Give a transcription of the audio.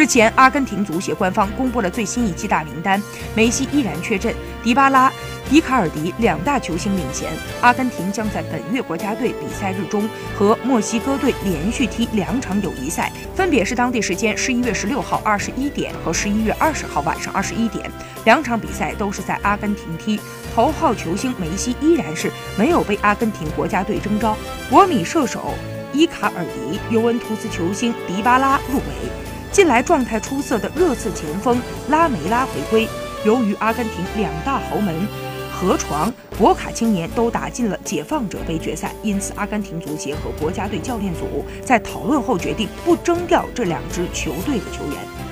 日前，阿根廷足协官方公布了最新一期大名单，梅西依然缺阵，迪巴拉、伊卡尔迪两大球星领衔。阿根廷将在本月国家队比赛日中和墨西哥队连续踢两场友谊赛，分别是当地时间十一月十六号二十一点和十一月二十号晚上二十一点。两场比赛都是在阿根廷踢，头号球星梅西依然是没有被阿根廷国家队征召，国米射手伊卡尔迪、尤文图斯球星迪巴拉入围。近来状态出色的热刺前锋拉梅拉回归。由于阿根廷两大豪门河床、博卡青年都打进了解放者杯决赛，因此阿根廷足协和国家队教练组在讨论后决定不征调这两支球队的球员。